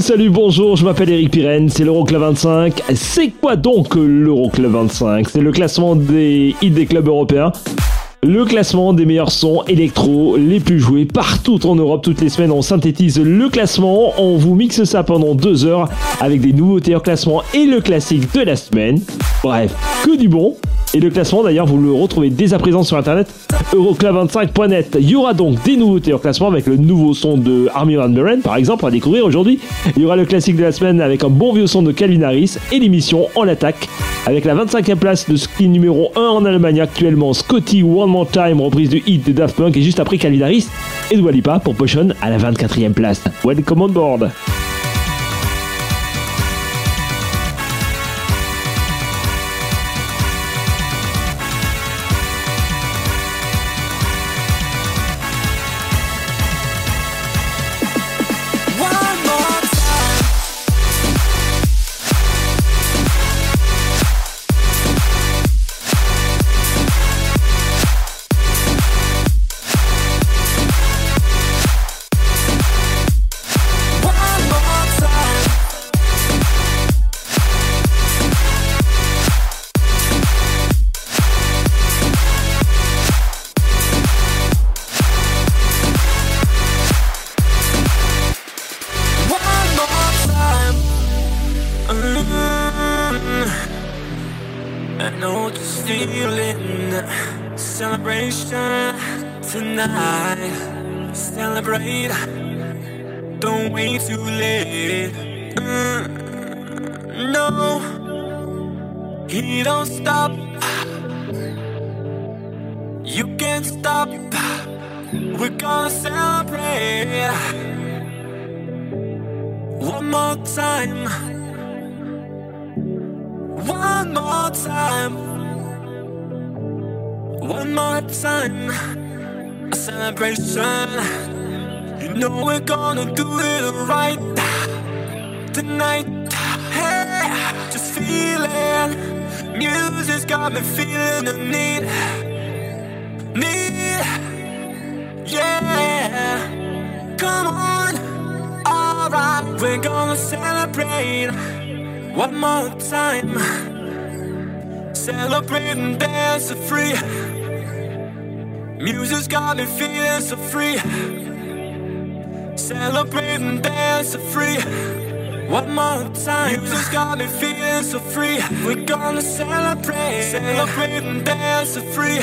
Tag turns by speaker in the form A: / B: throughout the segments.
A: Salut, bonjour, je m'appelle Eric Pirenne, c'est l'Euroclub 25. C'est quoi donc l'Euroclub 25 C'est le classement des hits des clubs européens. Le classement des meilleurs sons électro les plus joués partout en Europe. Toutes les semaines, on synthétise le classement. On vous mixe ça pendant deux heures avec des nouveautés en classement et le classique de la semaine. Bref, que du bon. Et le classement, d'ailleurs, vous le retrouvez dès à présent sur internet euroclub25.net. Il y aura donc des nouveautés en classement avec le nouveau son de Army Van Buren, par exemple, à découvrir aujourd'hui. Il y aura le classique de la semaine avec un bon vieux son de Calvin Harris et l'émission En attaque avec la 25e place de ski numéro 1 en Allemagne actuellement, Scotty One More Time, reprise du hit de Daft Punk et juste après Calvin Harris et Dua Lipa pour Potion à la 24e place. Welcome on board.
B: Time. One more time. A celebration. You know we're gonna do it right tonight. Hey, just feeling. Music's got me feeling the need. Need. Yeah. Come on. Alright, we're gonna celebrate one more time. Celebrate and dance for free. Music's got me feeling so free. Celebrate and dance for free. One more time. Music's got me feeling so free. We're gonna celebrate. Celebrate and dance for free.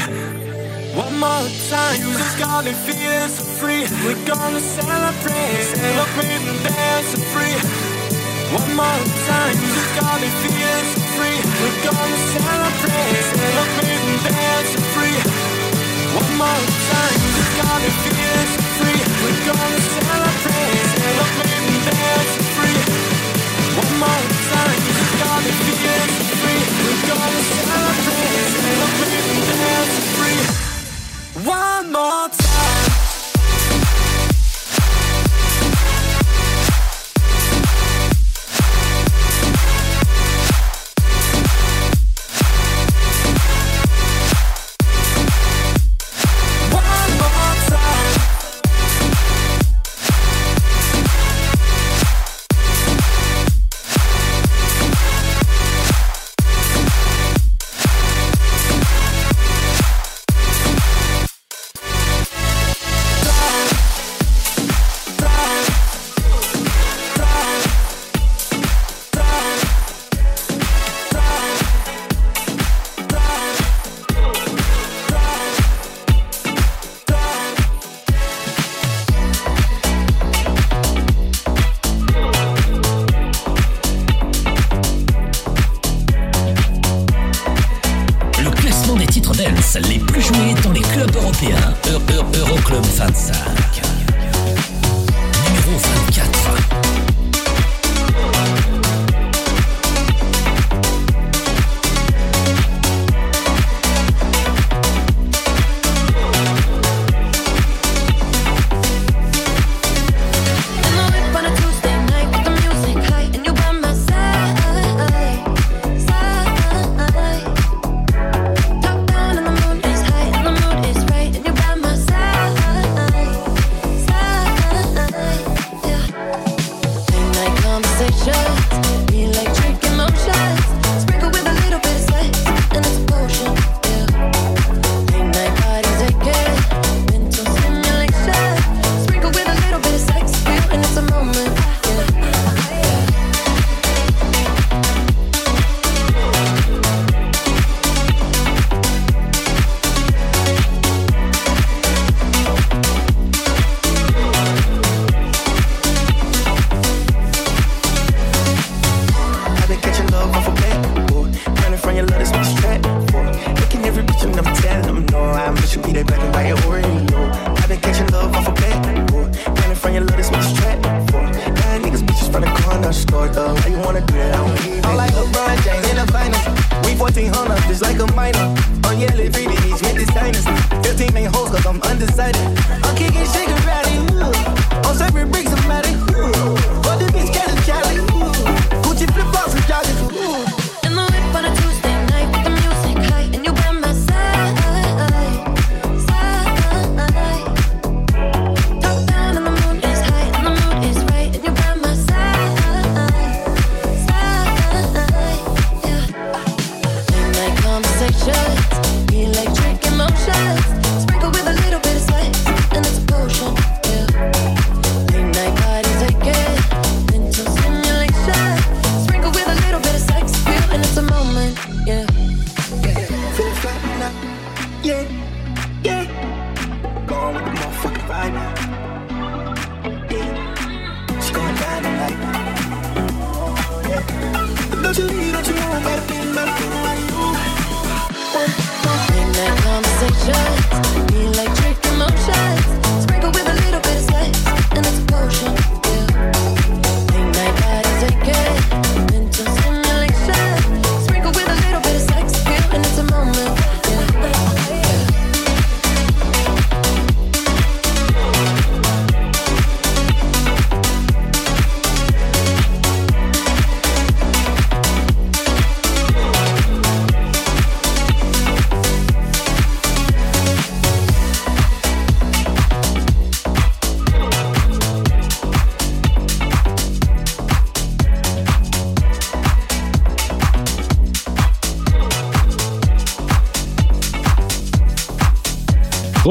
B: One more time. Music's got me feeling so free. We're gonna celebrate. Celebrate and dance for free. One more time, you got me feeling so free. We're gonna celebrate, celebrate and dance free. One more time, you got me feeling so free. We're gonna celebrate, celebrate and dance free. One more time, you got me feeling so free.
C: We're gonna celebrate, celebrate and dance free. One more time.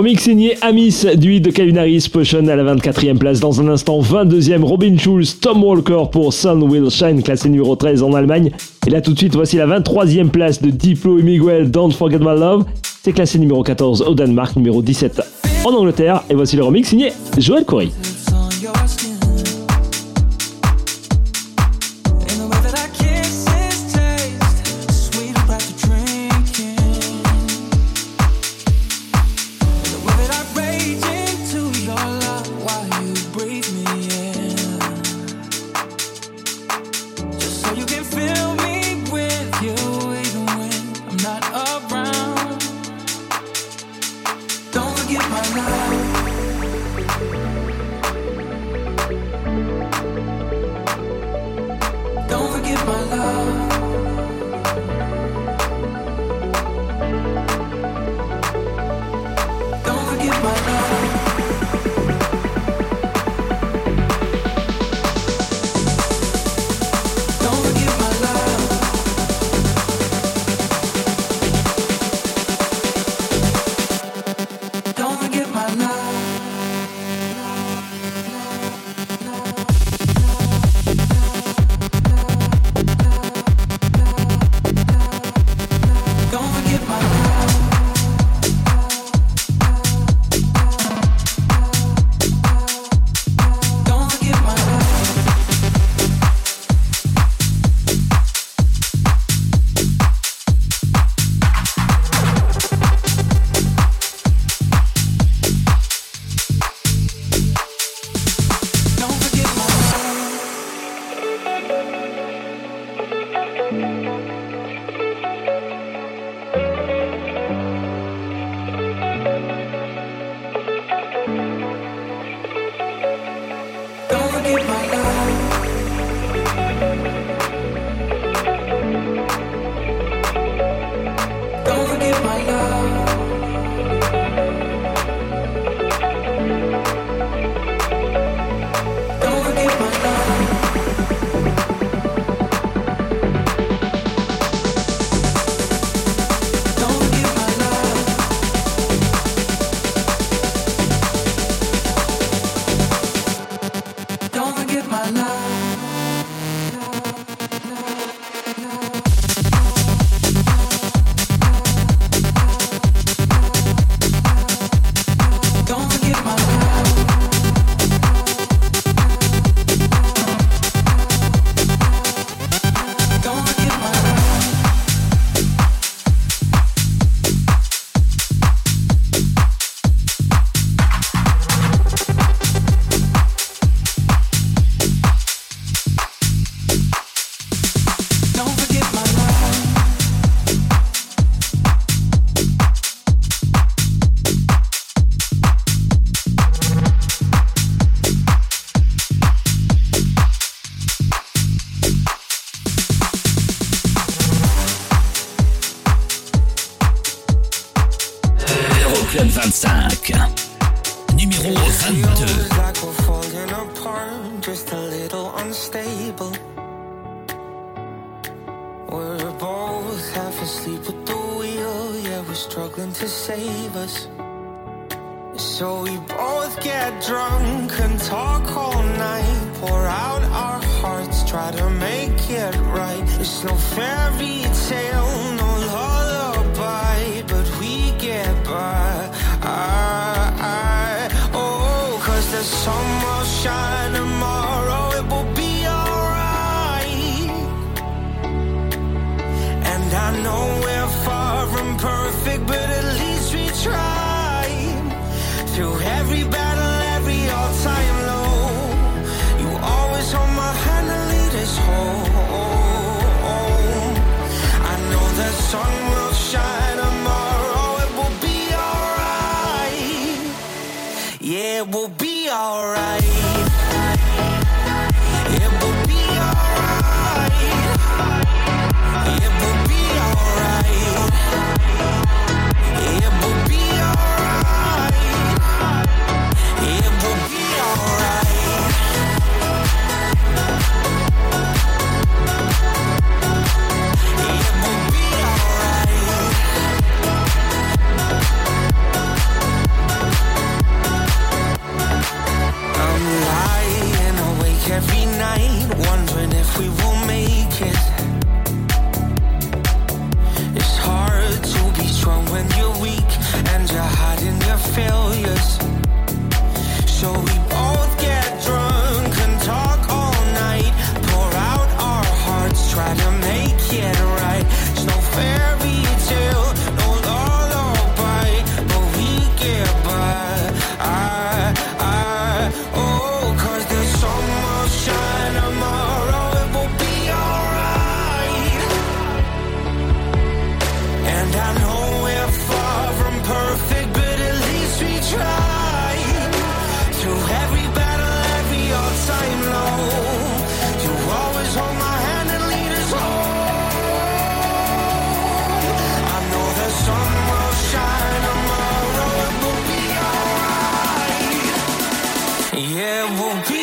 D: Remix signé Amis du de Calvin Harris, Potion à la 24e place. Dans un instant, 22e, Robin Schulz, Tom Walker pour Sun Will Shine, classé numéro 13 en Allemagne. Et là tout de suite, voici la 23e place de Diplo et Miguel, Don't Forget My Love. C'est classé numéro 14 au Danemark, numéro 17 en Angleterre. Et voici le remix signé Joël Corey.
E: Eu vou.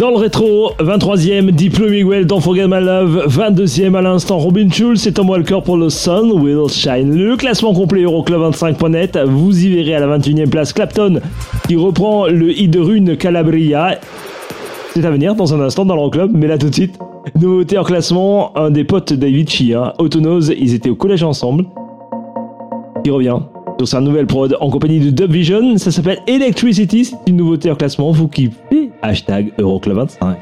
A: Dans le rétro, 23e Diplo Miguel dans Forget My Love, 22e à l'instant Robin Schulz et Tom Walker pour le Sun Will Shine. Le classement complet Euroclub25.net, vous y verrez à la 21e place Clapton qui reprend le hit de Calabria. C'est à venir dans un instant dans l'Euroclub, mais là tout de suite, nouveauté en classement, un des potes d'Avicii, hein, Autonose, ils étaient au collège ensemble, Il revient? sur sa nouvelle prod en compagnie de Dub Vision. Ça s'appelle Electricity. C'est une nouveauté en classement. Vous kiffez. Hashtag
F: Euroclub 25.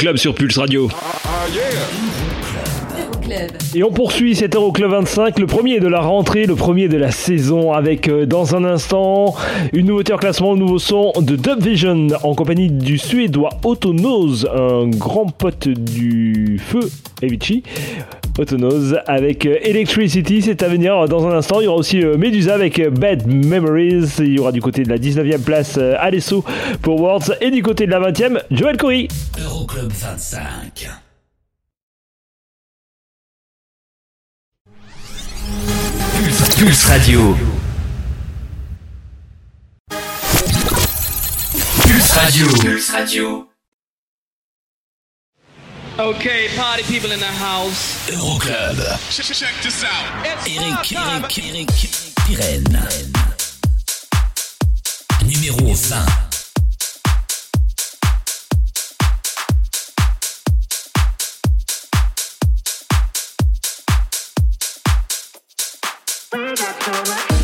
A: l'Euroclub sur Pulse Radio. Et on poursuit cet Euroclub 25, le premier de la rentrée, le premier de la saison, avec euh, dans un instant une nouveauté en classement, un nouveau son de Dub Vision en compagnie du suédois Autonose, un grand pote du feu, Evici. Autonose avec euh, Electricity, c'est à venir dans un instant. Il y aura aussi euh, Medusa avec Bad Memories. Il y aura du côté de la 19e place Alesso pour Worlds et du côté de la 20e, Joel Corey.
F: Euroclub 25. Pulse, Radio. Pulse Radio. Pulse Radio.
B: Okay, party people in the house.
F: Euroclub.
B: Check, check this out.
F: Eric, Eric, Eric, Pirenne. Numéro 20. We got so much.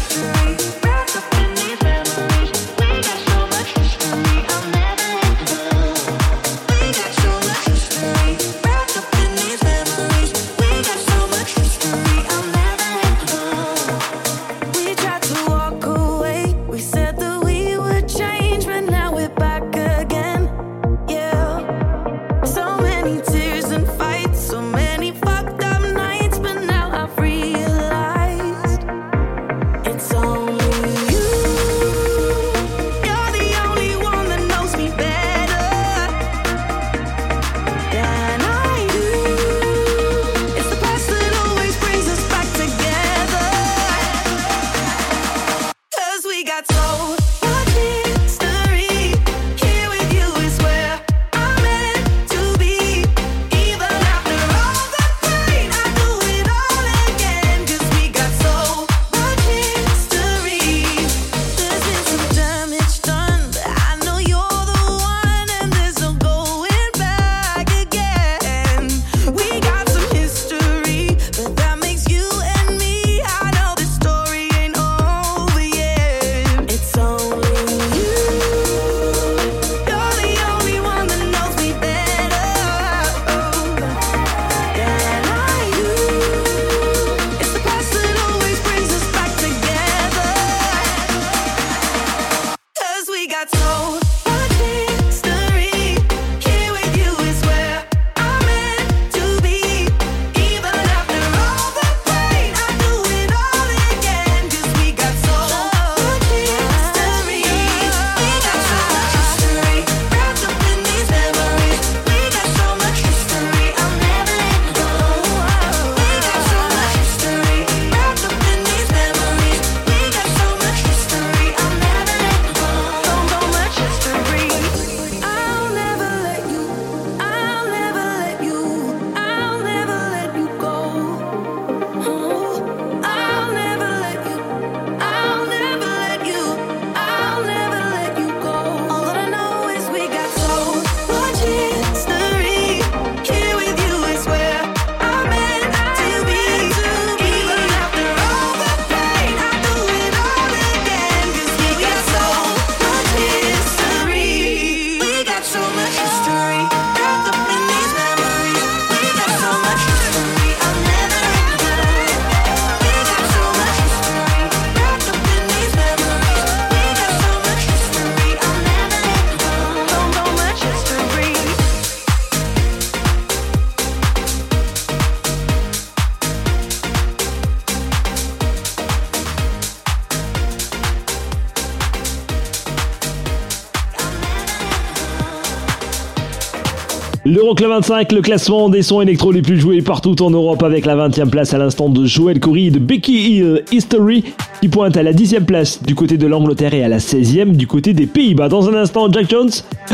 A: L'Euroclub 25, le classement des sons électro les plus joués partout en Europe avec la 20e place à l'instant de Joel Corey de Becky Hill History qui pointe à la 10e place du côté de l'Angleterre et à la 16e du côté des Pays-Bas. Dans un instant, Jack Jones.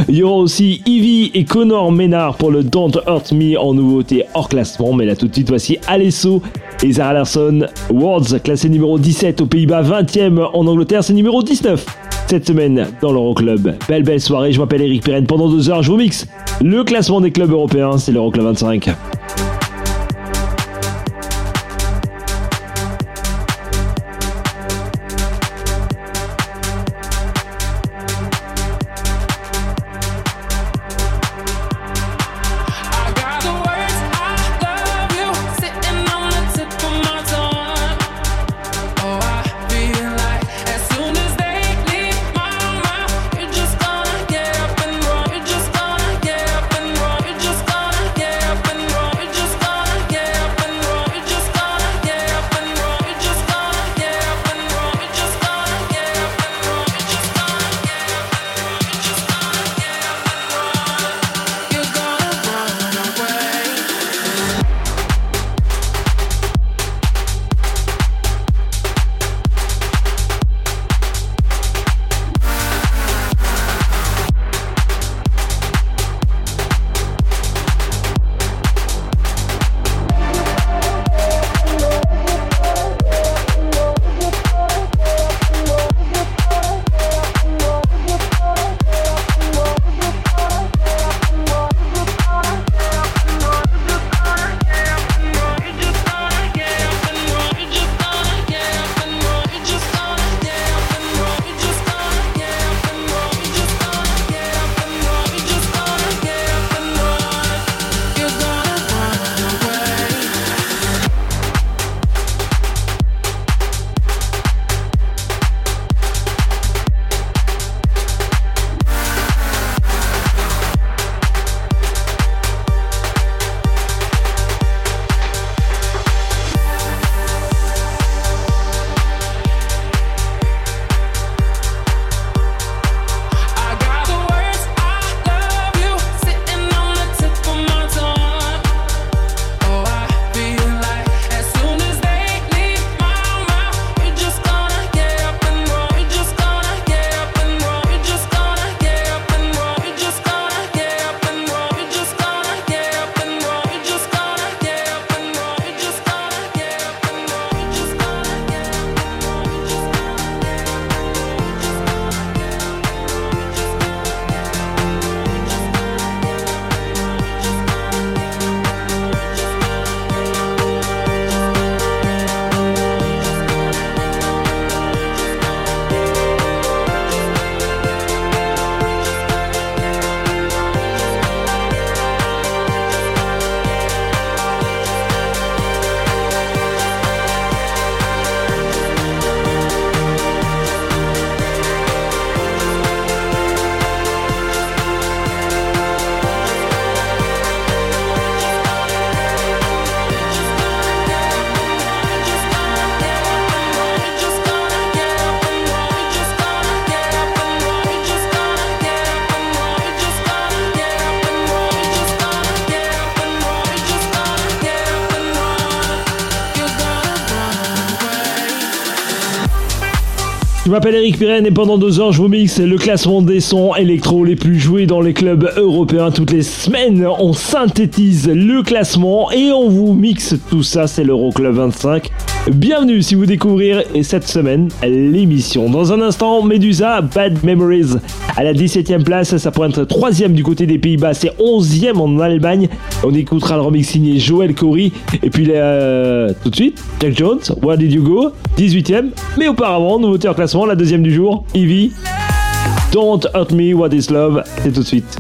A: Il y aura aussi Evie et Connor Ménard pour le Don't Hurt Me en nouveauté hors classement. Mais là tout de suite, voici Alesso et Zara Larson. Words classé numéro 17 aux Pays-Bas, 20e en Angleterre, c'est numéro 19 cette semaine dans l'Euroclub. Belle belle soirée, je m'appelle Eric Pirenne. Pendant deux heures, je vous mixe le classement des clubs européens, c'est l'Euroclub 25. M'appelle Eric Pirenne et pendant deux heures, je vous mixe le classement des sons électro les plus joués dans les clubs européens. Toutes les semaines, on synthétise le classement et on vous mixe tout ça. C'est l'Euroclub 25. Bienvenue si vous découvrir cette semaine l'émission. Dans un instant, Medusa, Bad Memories. À la 17ème place, ça pourrait être 3 du côté des Pays-Bas, c'est 11ème en Allemagne. On écoutera le remix signé Joel Corey. Et puis euh, tout de suite, Jack Jones, Where Did You Go? 18ème. Mais auparavant, nouveauté en classement, la deuxième du jour, Evie. Don't Hurt Me, What Is Love? C'est tout de suite.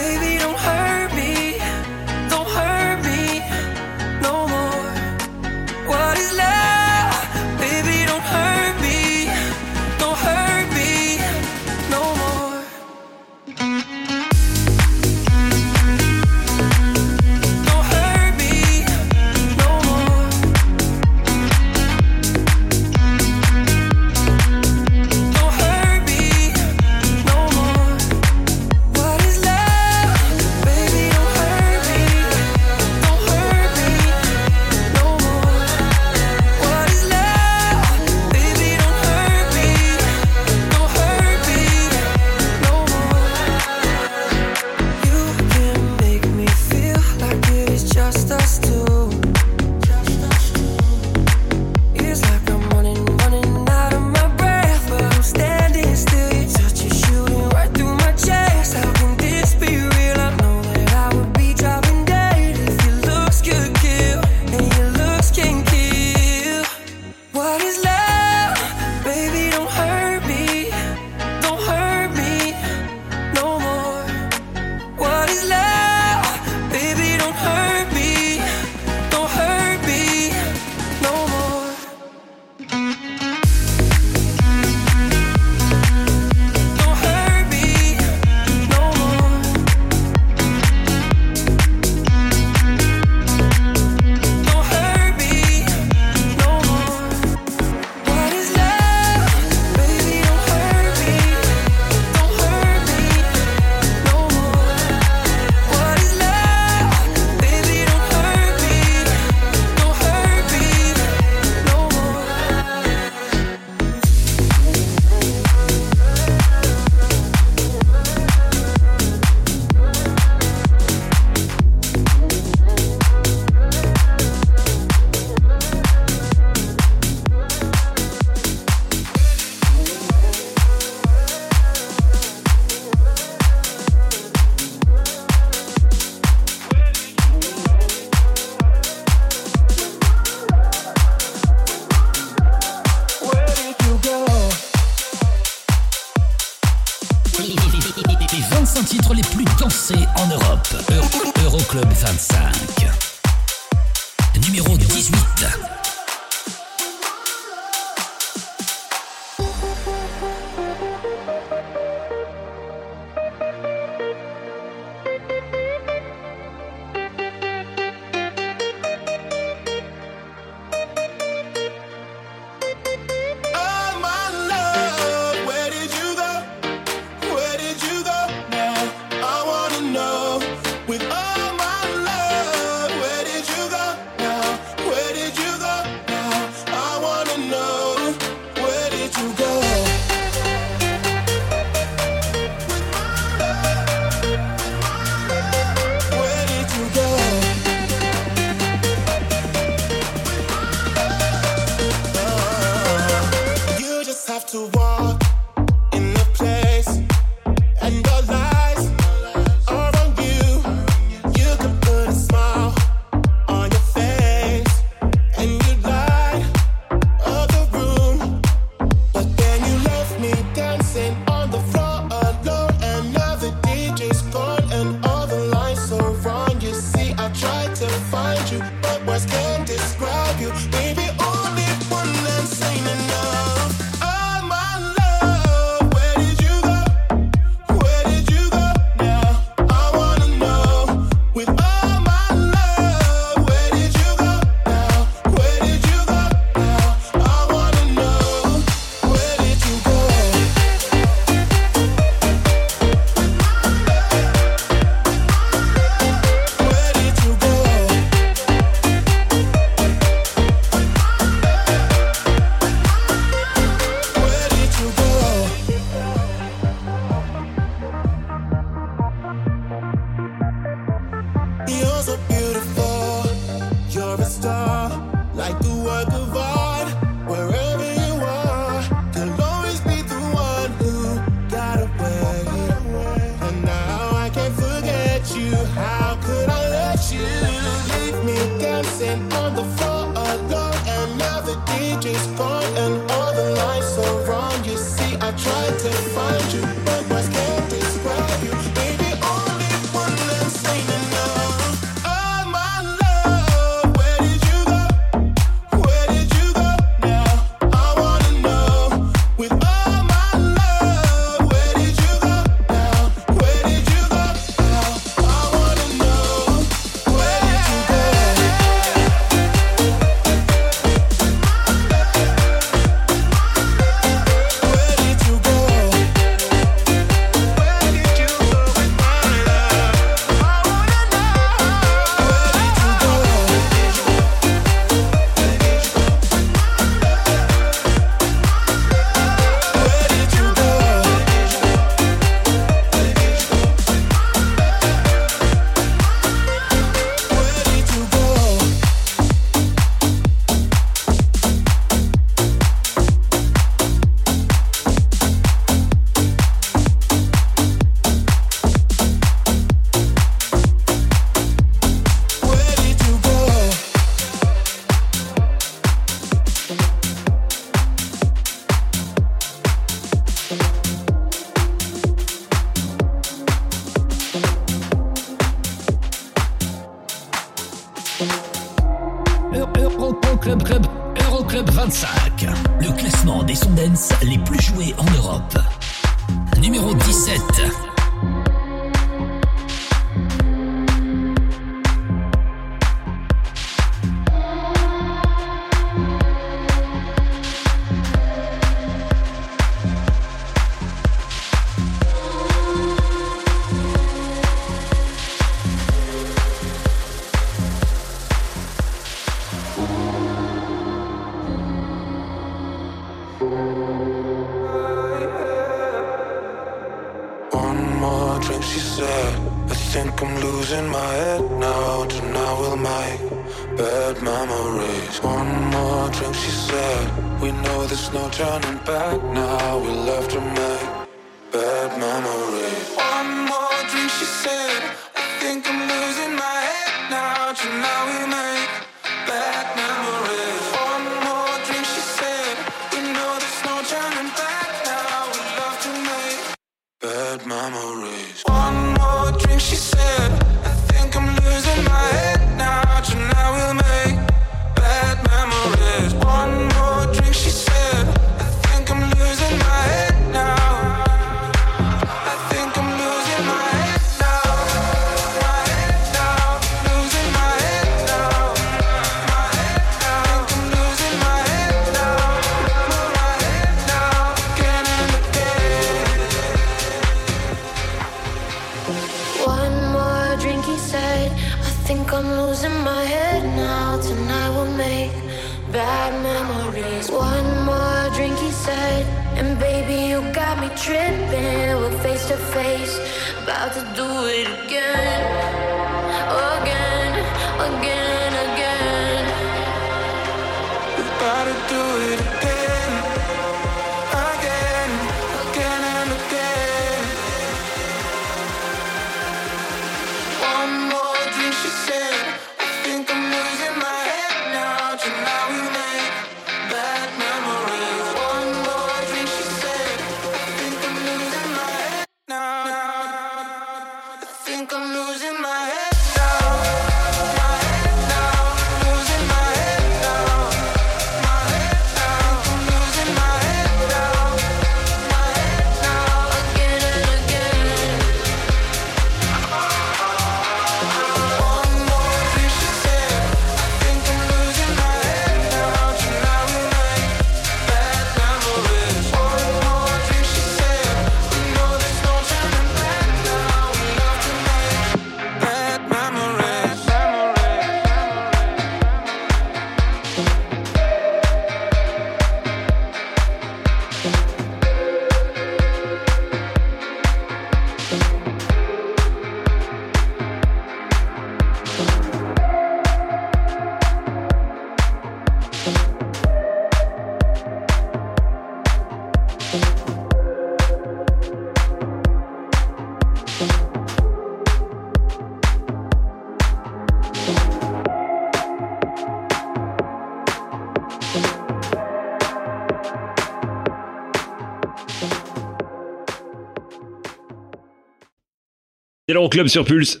A: C'est le Club sur Pulse.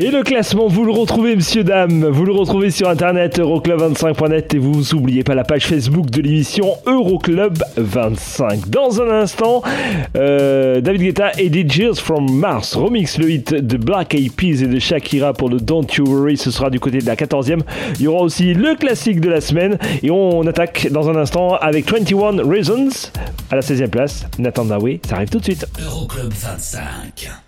A: Et le classement, vous le retrouvez, monsieur, dame, vous le retrouvez sur internet euroclub25.net et vous n'oubliez pas la page Facebook de l'émission Euroclub25. Dans un instant, euh, David Guetta et DJs from Mars remix le hit de Black Eyed Peas et de Shakira pour le Don't You Worry, ce sera du côté de la 14e. Il y aura aussi le classique de la semaine et on attaque dans un instant avec 21 Reasons à la 16e place. Nathan Dawe, ça arrive tout de suite.
G: Euroclub 25.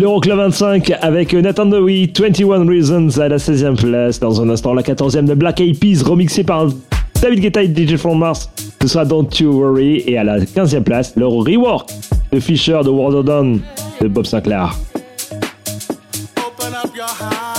A: L'Euroclub 25 avec Nathan Dowie, 21 Reasons à la 16e place. Dans un instant, la 14e de Black Eyed Peas, remixée par David Guetta et DJ From Mars. Ce sera Don't You Worry. Et à la 15e place, le rework de Fisher de World Done de Bob Sinclair.
D: Club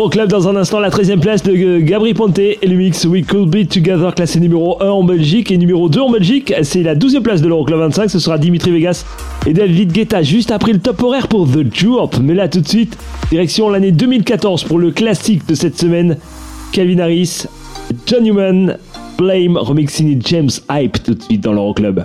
E: L'Euroclub dans un instant, la 13 e place de Gabri Ponte et le mix We Could Be Together, classé numéro 1 en Belgique et numéro 2 en Belgique. C'est la 12 e place de l'Euroclub 25, ce sera Dimitri Vegas et David Guetta juste après le top horaire pour The Drop. Mais là tout de suite, direction l'année 2014 pour le classique de cette semaine, Calvin Harris, John Newman, Blame, remixing James Hype tout de suite dans l'Euroclub.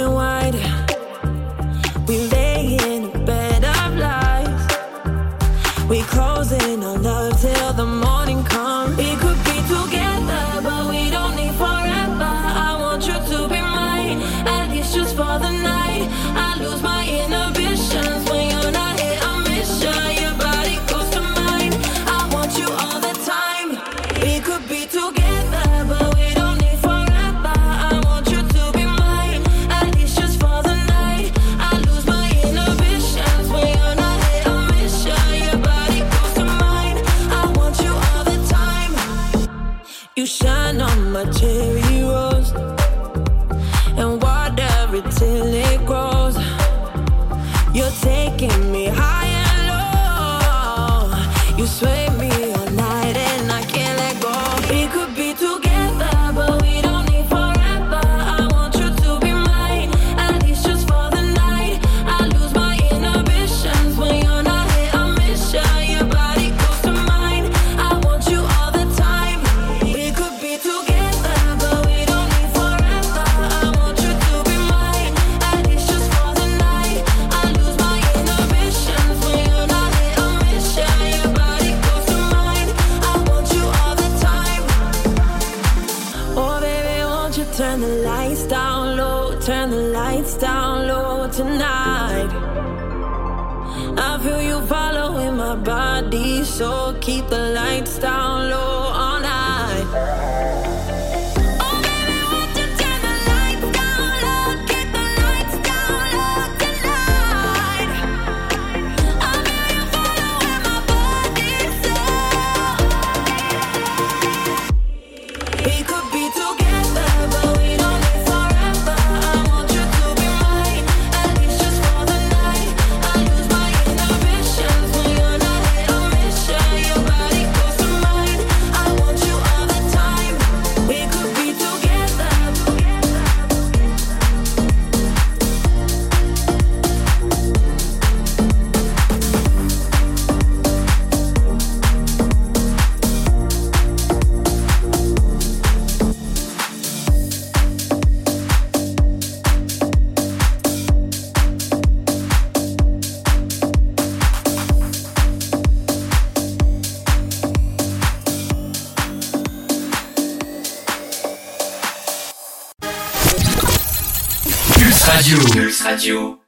H: Radio.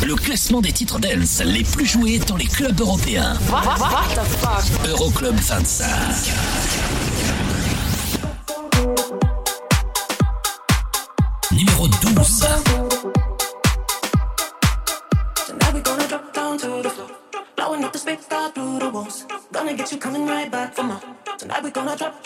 H: Le classement des titres dance les plus joués dans les clubs européens. Euroclub 25. Numéro 12.
F: Blowing up the space, through. Gonna get you coming right back for more. Tonight we gonna drop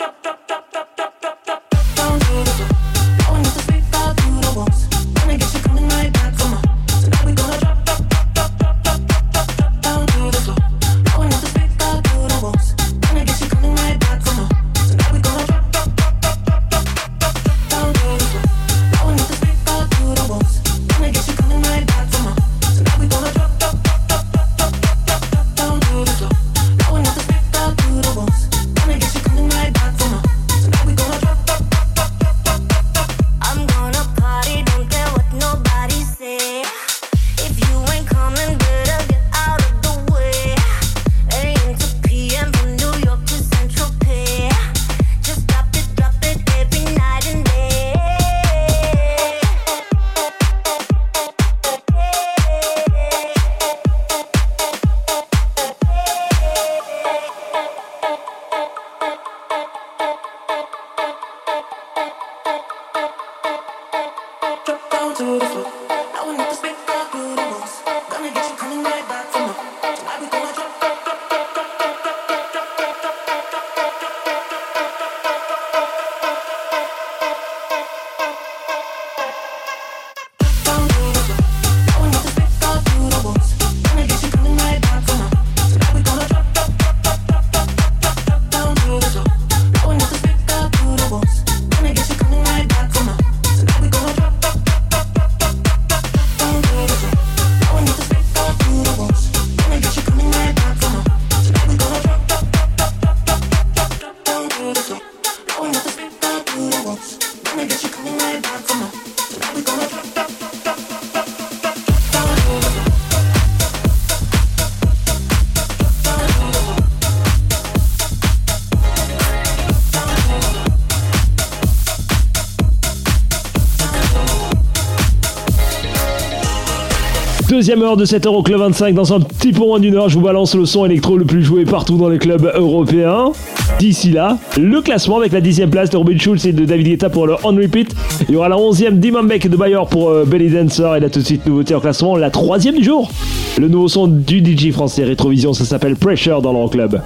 I: deuxième heure de cette Euroclub 25. Dans un petit peu moins d'une heure, je vous balance le son électro le plus joué partout dans les clubs européens. D'ici là, le classement avec la dixième place de Robin Schulz et de David Guetta pour le On Repeat. Il y aura la onzième d'Imam de Bayer pour euh, Belly Dancer. Et là tout de suite, nouveauté en classement, la troisième du jour. Le nouveau son du DJ français Rétrovision, ça s'appelle Pressure dans l'Euroclub.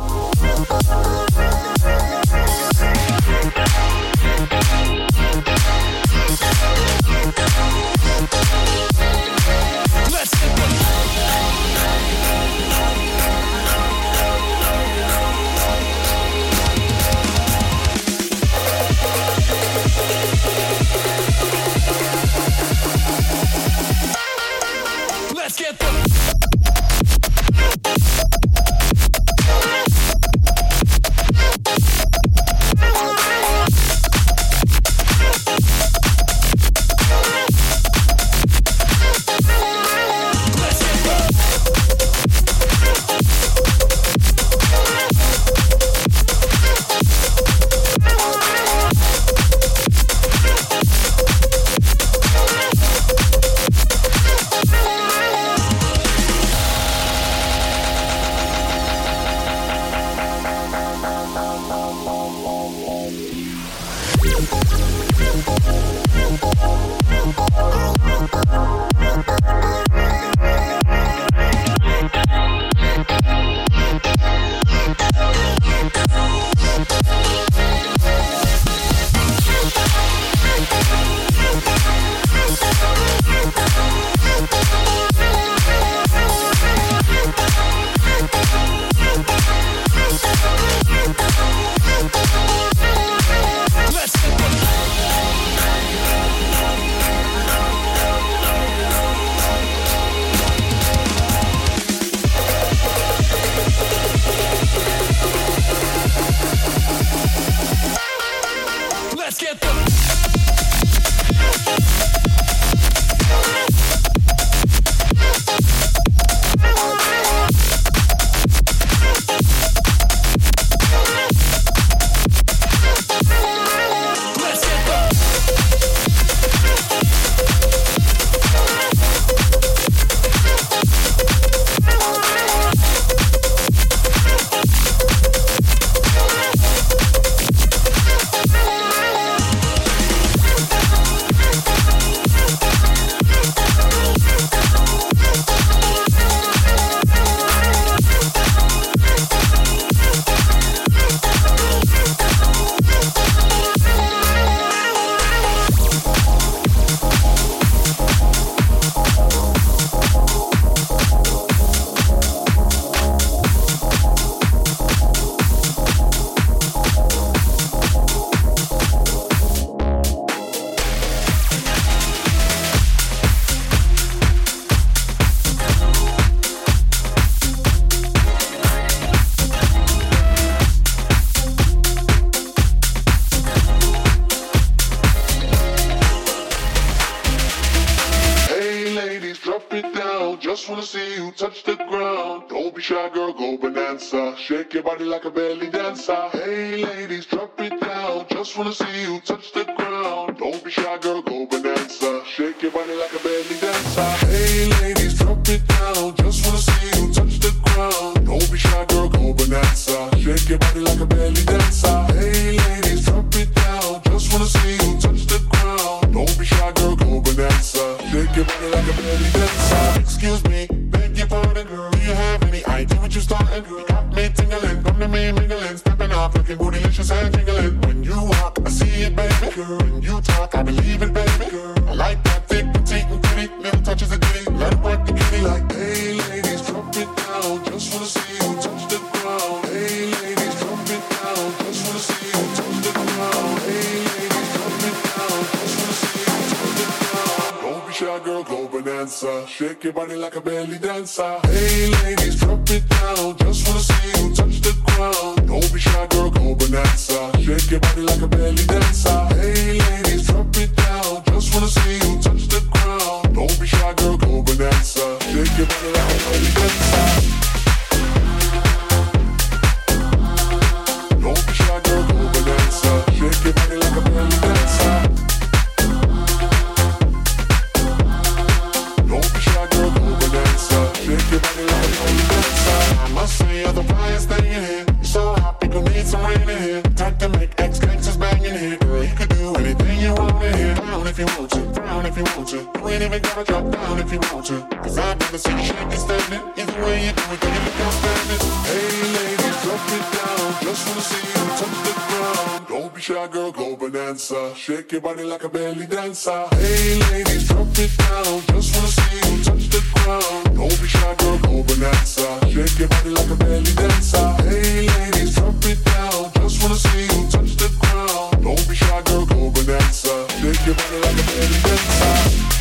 I: if you want to. Cause I never see you shaking stagnant. Either way you do it, then you look outstanding. Hey ladies, drop it down. Just wanna see you touch the ground. Don't be shy, girl, go bonanza. Shake your body like a belly dancer. Hey ladies, drop it down. Just wanna see you touch the ground. Don't be shy, girl, go bonanza. Shake your body like a belly dancer. Hey ladies, drop it down. Just wanna see you touch the ground. Don't be shy, girl, go bonanza. Shake your body like a belly dancer.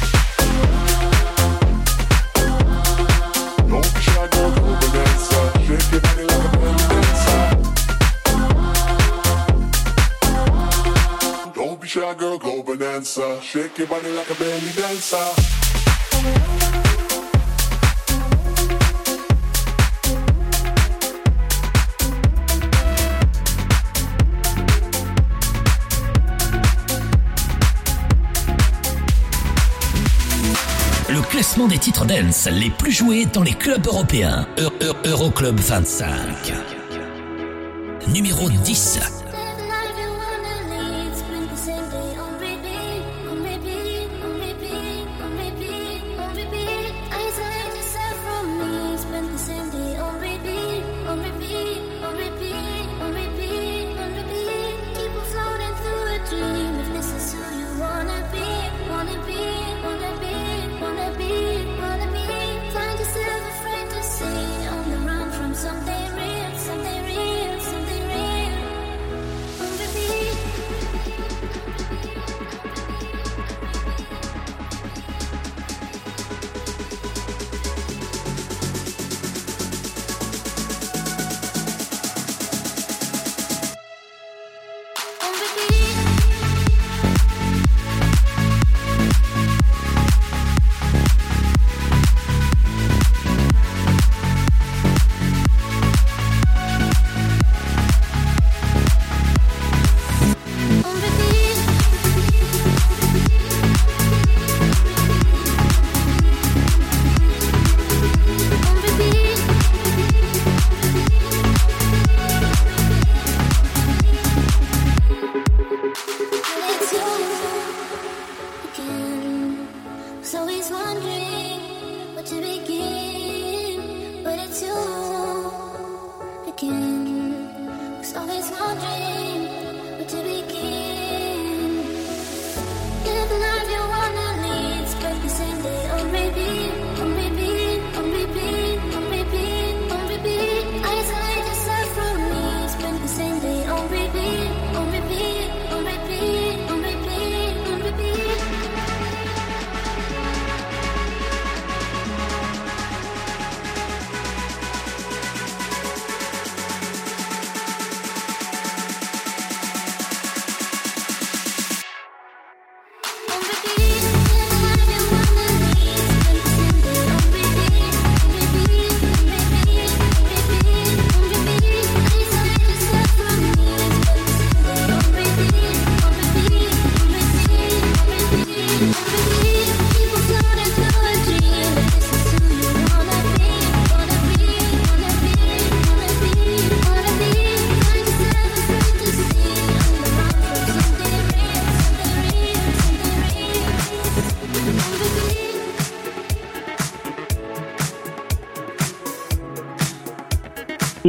I: Bonanza. Shake your body like a belly dancer.
G: Le classement des titres dance les plus joués dans les clubs européens. Eu- Eu- Euroclub 25. Numéro 10.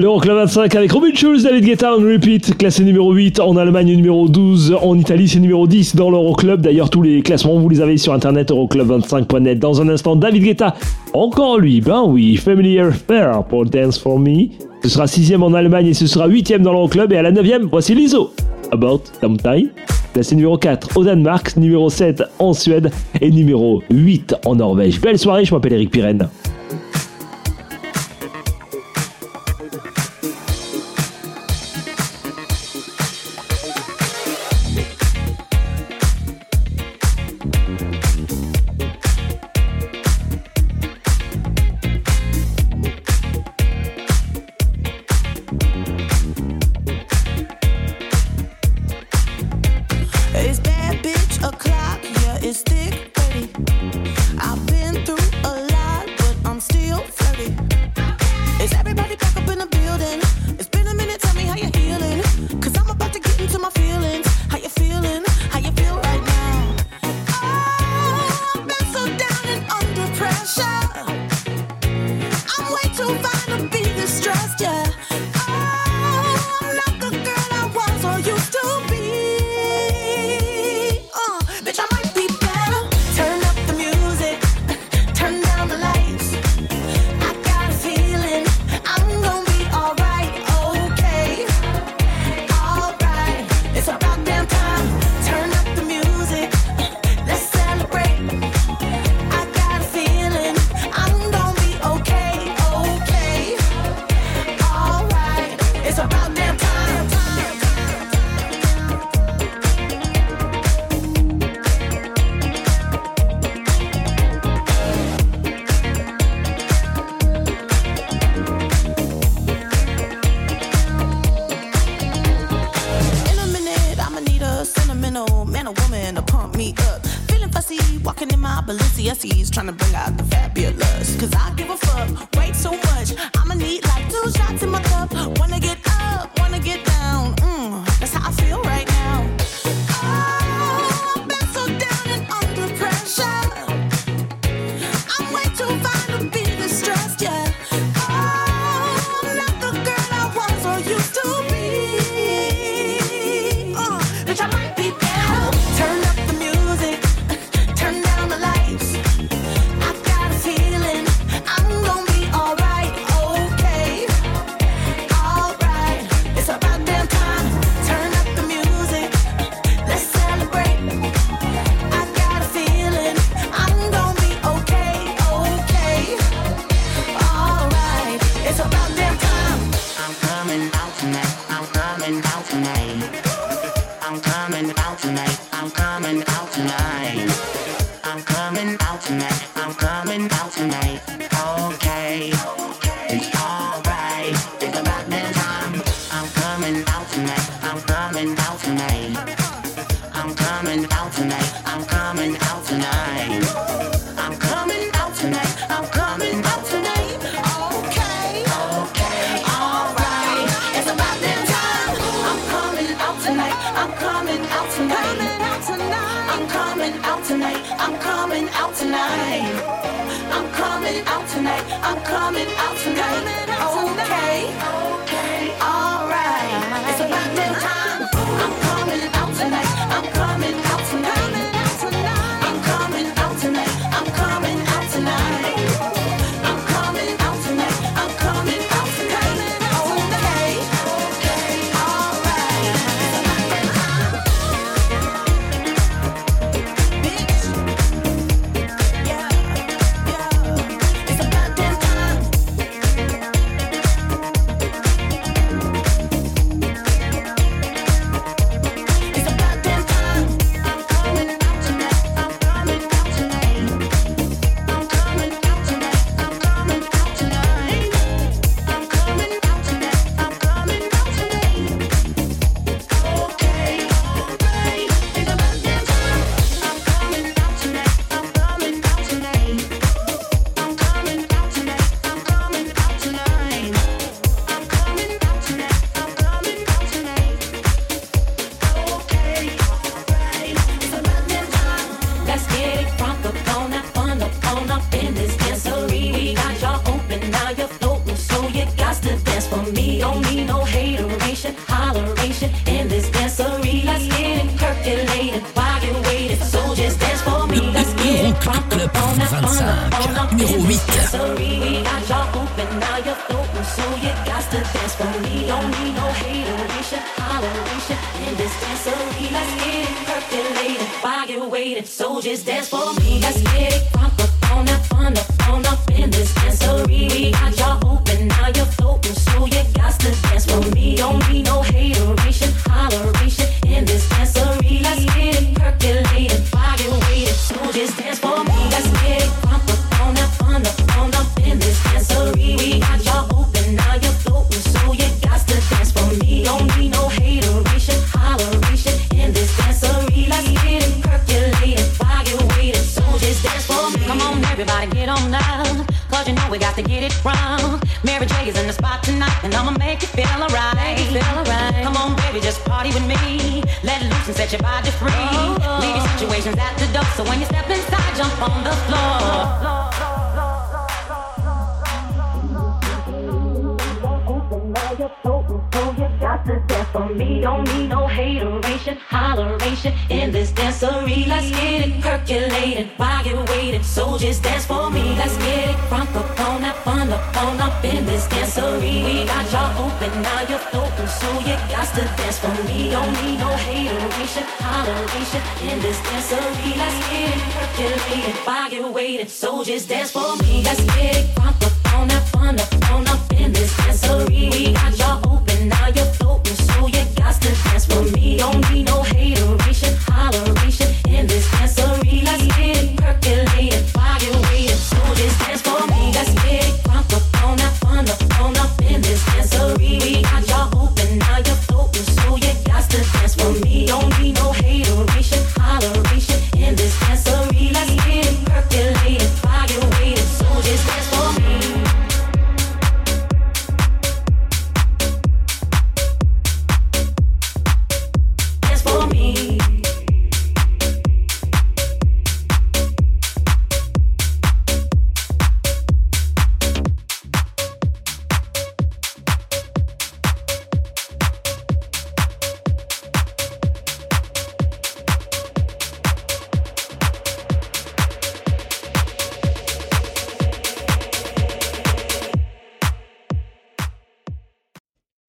A: L'Euroclub 25 avec Robin Schulz, David Guetta, on repeat, classé numéro 8 en Allemagne, numéro 12 en Italie, c'est numéro 10 dans l'Euroclub. D'ailleurs, tous les classements, vous les avez sur internet, euroclub25.net. Dans un instant, David Guetta, encore lui, ben oui, Familiar Fair pour Dance For Me. Ce sera 6 en Allemagne et ce sera 8 dans l'Euroclub. Et à la 9 voici Lizzo, About Time Time. Classé numéro 4 au Danemark, numéro 7 en Suède et numéro 8 en Norvège. Belle soirée, je m'appelle Eric Pirenne.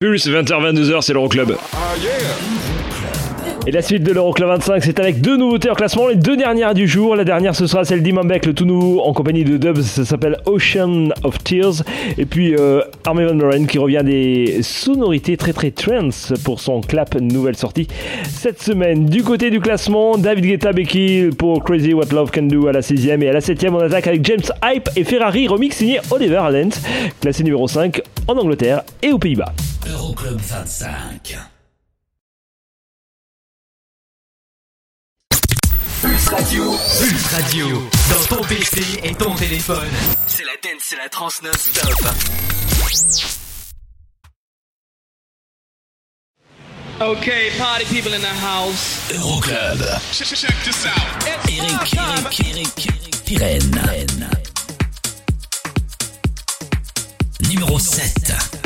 A: Pulse 20h-22h, c'est l'Euroclub. Et la suite de l'Euroclub 25, c'est avec deux nouveautés en classement, les deux dernières du jour. La dernière, ce sera celle d'Imambek, le tout nouveau en compagnie de Dubs, ça s'appelle Ocean of Tears. Et puis euh, Van Buuren qui revient des sonorités très très trance pour son clap nouvelle sortie cette semaine. Du côté du classement, David Guetta Becky pour Crazy What Love Can Do à la 6ème et à la 7ème on attaque avec James Hype et Ferrari remix signé Oliver Allen, classé numéro 5 en Angleterre et aux Pays-Bas.
H: Euroclub 25.
J: Pulse Radio. Pulse Radio. Dans ton PC et ton téléphone. C'est la dance, c'est la trans non-stop.
B: Okay, party people in the house.
H: Euroclub.
K: Check, check this out.
H: Eric, Eric, Eric, Eric Pirenne. Numéro 7.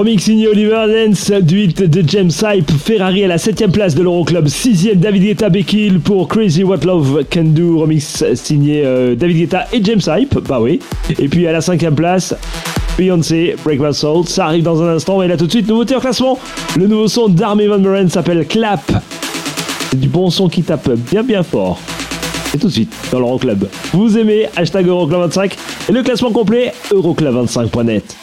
A: Remix signé Oliver Dance du hit de James Hype. Ferrari à la 7ème place de l'Euroclub. 6ème David Guetta Bekil pour Crazy What Love Can Do. Remix signé euh, David Guetta et James Hype. Bah oui. Et puis à la 5ème place, Beyoncé, Break My Soul. Ça arrive dans un instant. Mais là tout de suite, nouveauté en classement. Le nouveau son d'Army Van Buren s'appelle Clap. Du bon son qui tape bien bien fort. Et tout de suite dans l'Euroclub. Vous aimez hashtag Euroclub25 et le classement complet euroclub25.net.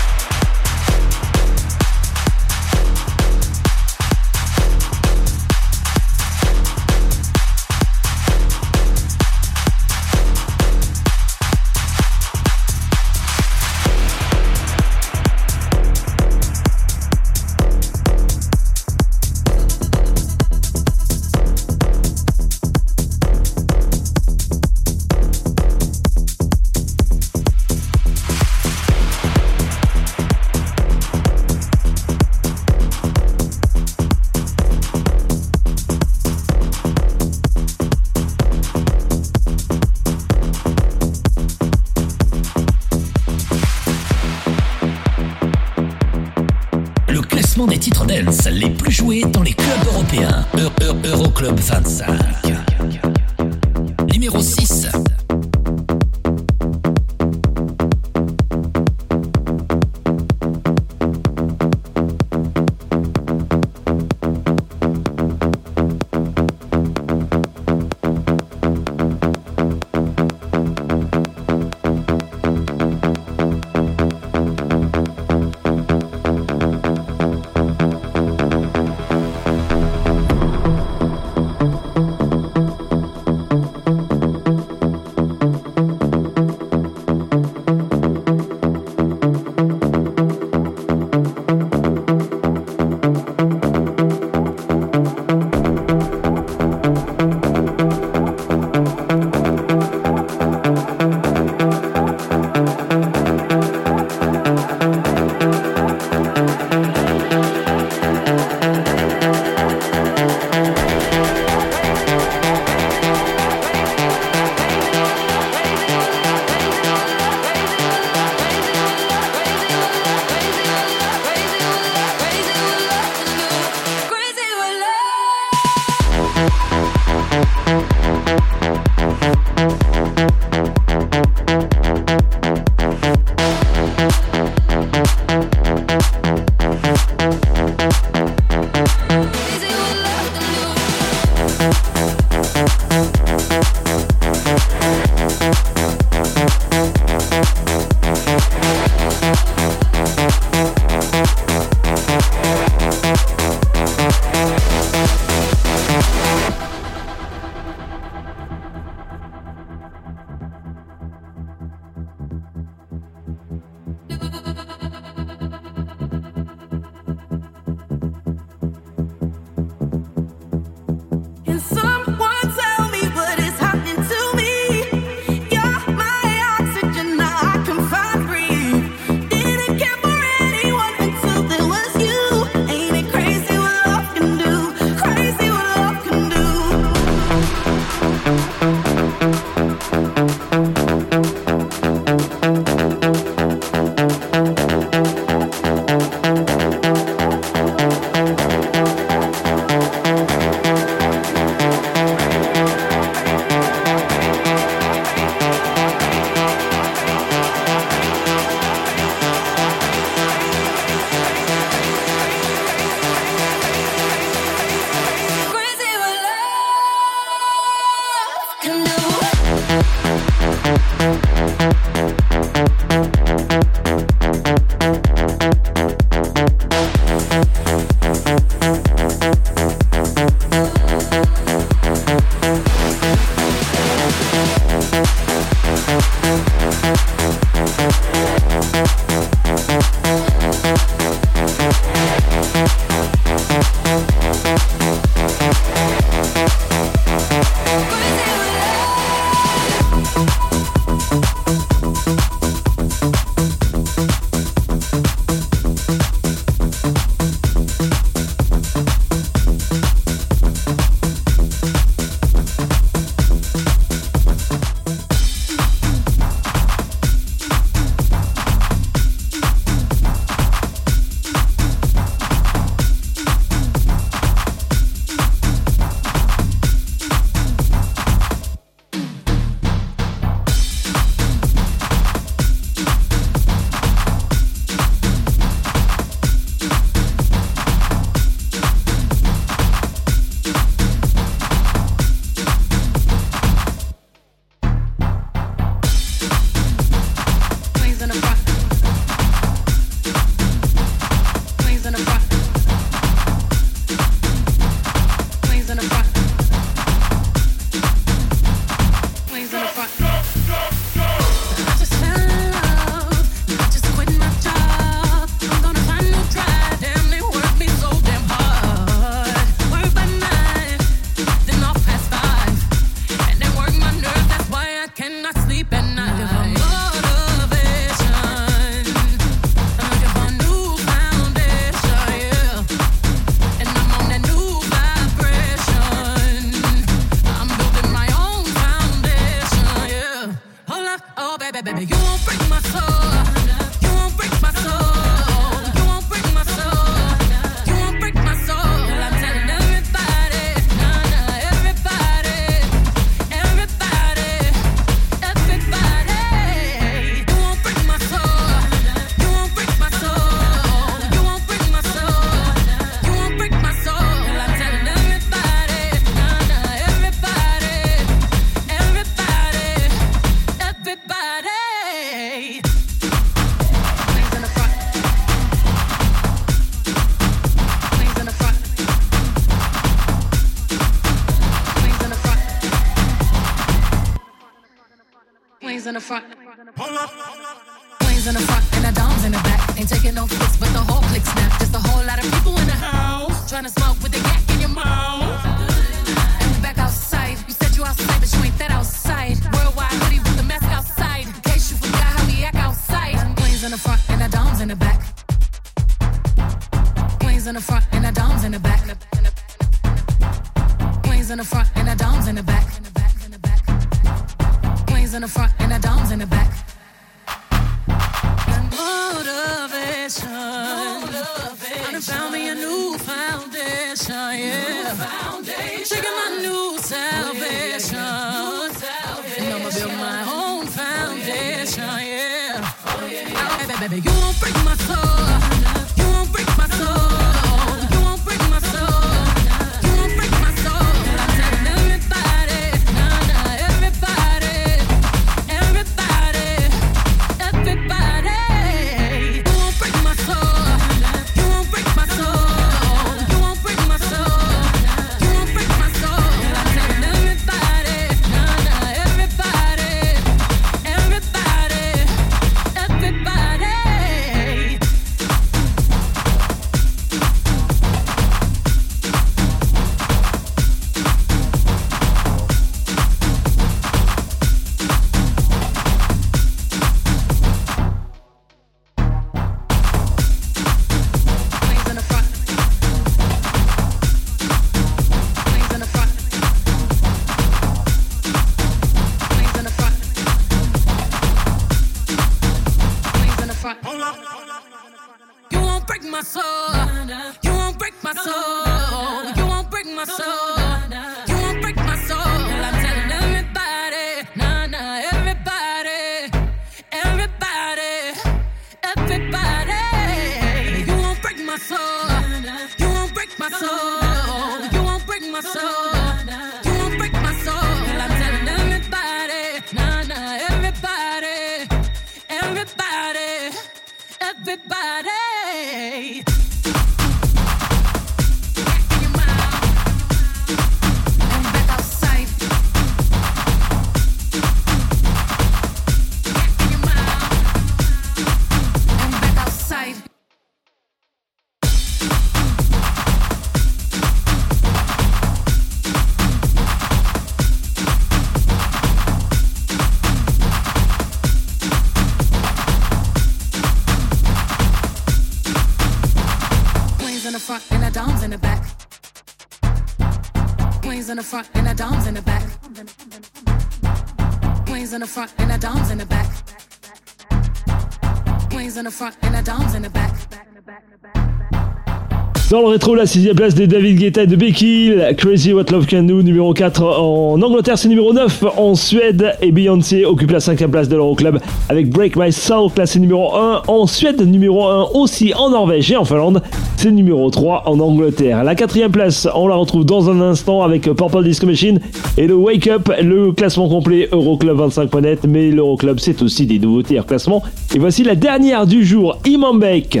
A: rétro, la sixième place de David Guetta et de Becky Crazy What Love Can Do, numéro 4 en Angleterre, c'est numéro 9 en Suède. Et Beyoncé occupe la cinquième place de l'Euroclub avec Break My Soul, classé numéro 1 en Suède, numéro 1 aussi en Norvège et en Finlande. C'est numéro 3 en Angleterre. La quatrième place, on la retrouve dans un instant avec Purple Disco Machine et le Wake Up, le classement complet Euroclub25.net. Mais l'Euroclub, c'est aussi des nouveautés et reclassements. Et voici la dernière du jour, Imambek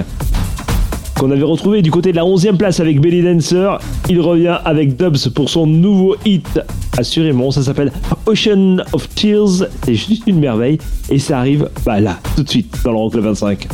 A: qu'on avait retrouvé du côté de la 11e place avec Belly Dancer. Il revient avec Dubs pour son nouveau hit. Assurément, ça s'appelle Ocean of Tears. C'est juste une merveille. Et ça arrive bah là, tout de suite, dans le 25.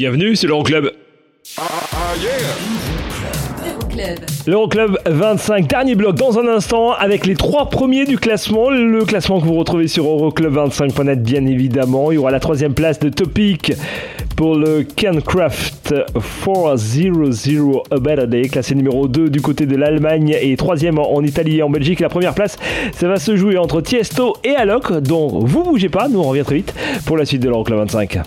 A: Bienvenue, c'est l'Euroclub.
J: Euroclub.
A: L'Euroclub 25, dernier bloc dans un instant avec les trois premiers du classement. Le classement que vous retrouvez sur Euroclub25.net bien évidemment. Il y aura la troisième place de Topic pour le Cancraft 400 A Better Day, classé numéro 2 du côté de l'Allemagne et troisième en Italie et en Belgique. La première place, ça va se jouer entre Tiesto et Alok, donc vous bougez pas, nous on revient très vite pour la suite de l'Euroclub 25.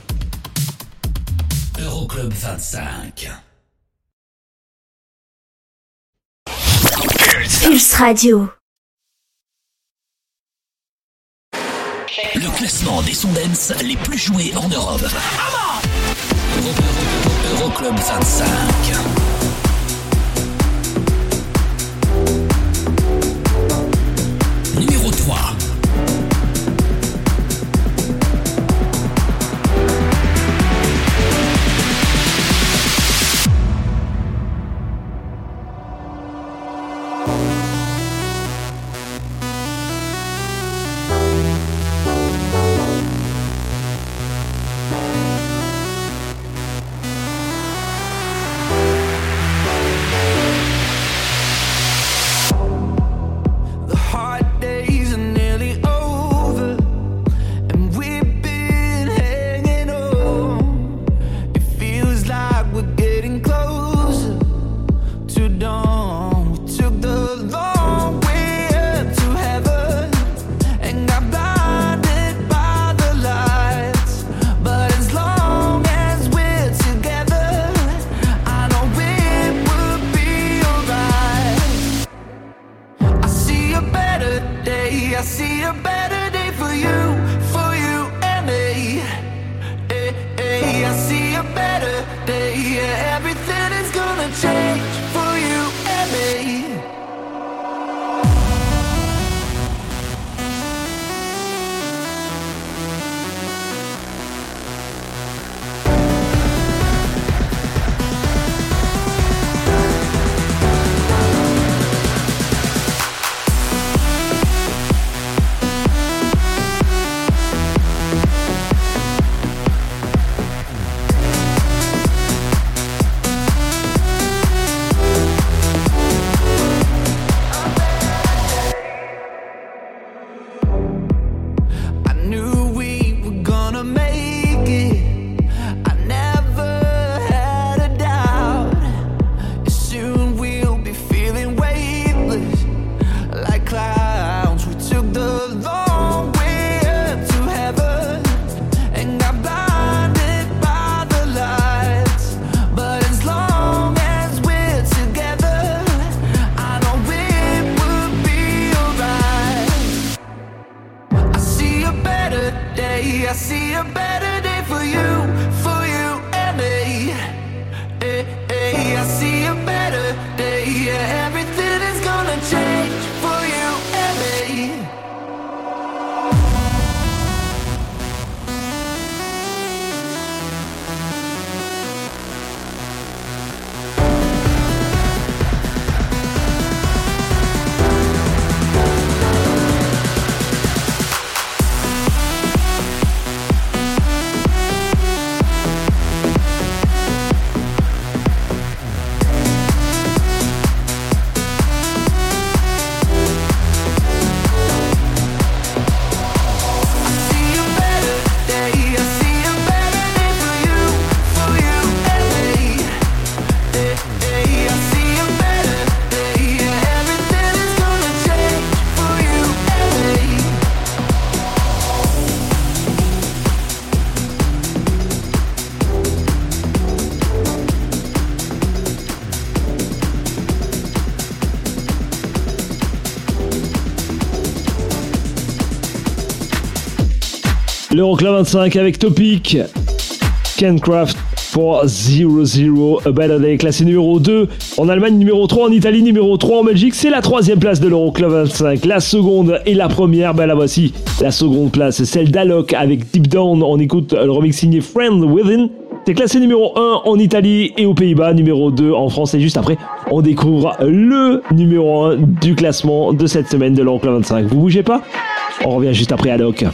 L: Euroclub 25.
M: Pulse Radio.
L: Le classement des sons dance les plus joués en Europe. Euro- Euro- Euroclub 25.
A: L'Euroclub 25 avec Topic, Kencraft pour 0-0, A Better Day, classé numéro 2 en Allemagne, numéro 3 en Italie, numéro 3 en Belgique. C'est la troisième place de l'Euroclub 25. La seconde et la première, ben la voici. La seconde place, celle d'Alok avec Deep Down. On écoute le remix signé Friend Within. C'est classé numéro 1 en Italie et aux Pays-Bas, numéro 2 en France. Et juste après, on découvre le numéro 1 du classement de cette semaine de l'Euroclub 25. Vous bougez pas? On revient juste après Alok.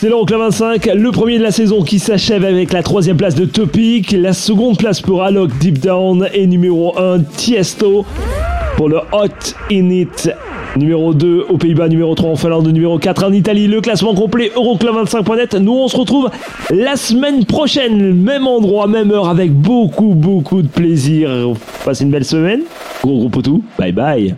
A: C'est l'Euroclub 25, le premier de la saison qui s'achève avec la troisième place de Topic, la seconde place pour Alok Deep Down et numéro 1 Tiesto pour le Hot In It. Numéro 2 aux Pays-Bas, numéro 3 en Finlande, numéro 4 en Italie. Le classement complet Euroclub25.net. Nous on se retrouve la semaine prochaine, même endroit, même heure, avec beaucoup, beaucoup de plaisir. Passez une belle semaine. Gros gros potou. Bye bye.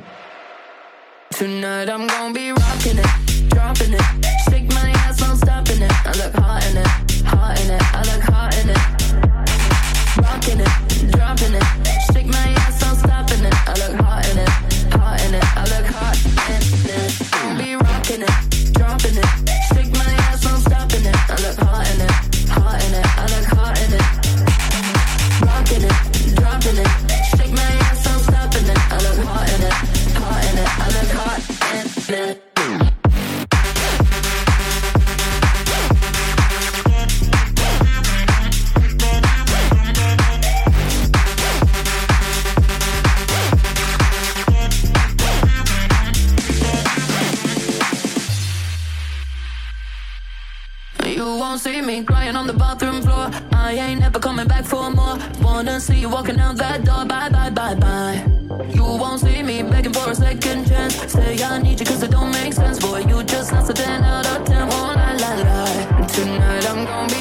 N: You won't see me crying bathroom floor. I ain't never coming back for more. Wanna see you walking out that door. Bye, bye, bye, bye. You won't see me begging for a second chance. Say I need you cause it don't make sense. Boy, you just not a 10 out of 10. Won't lie, lie, lie. Tonight I'm gonna be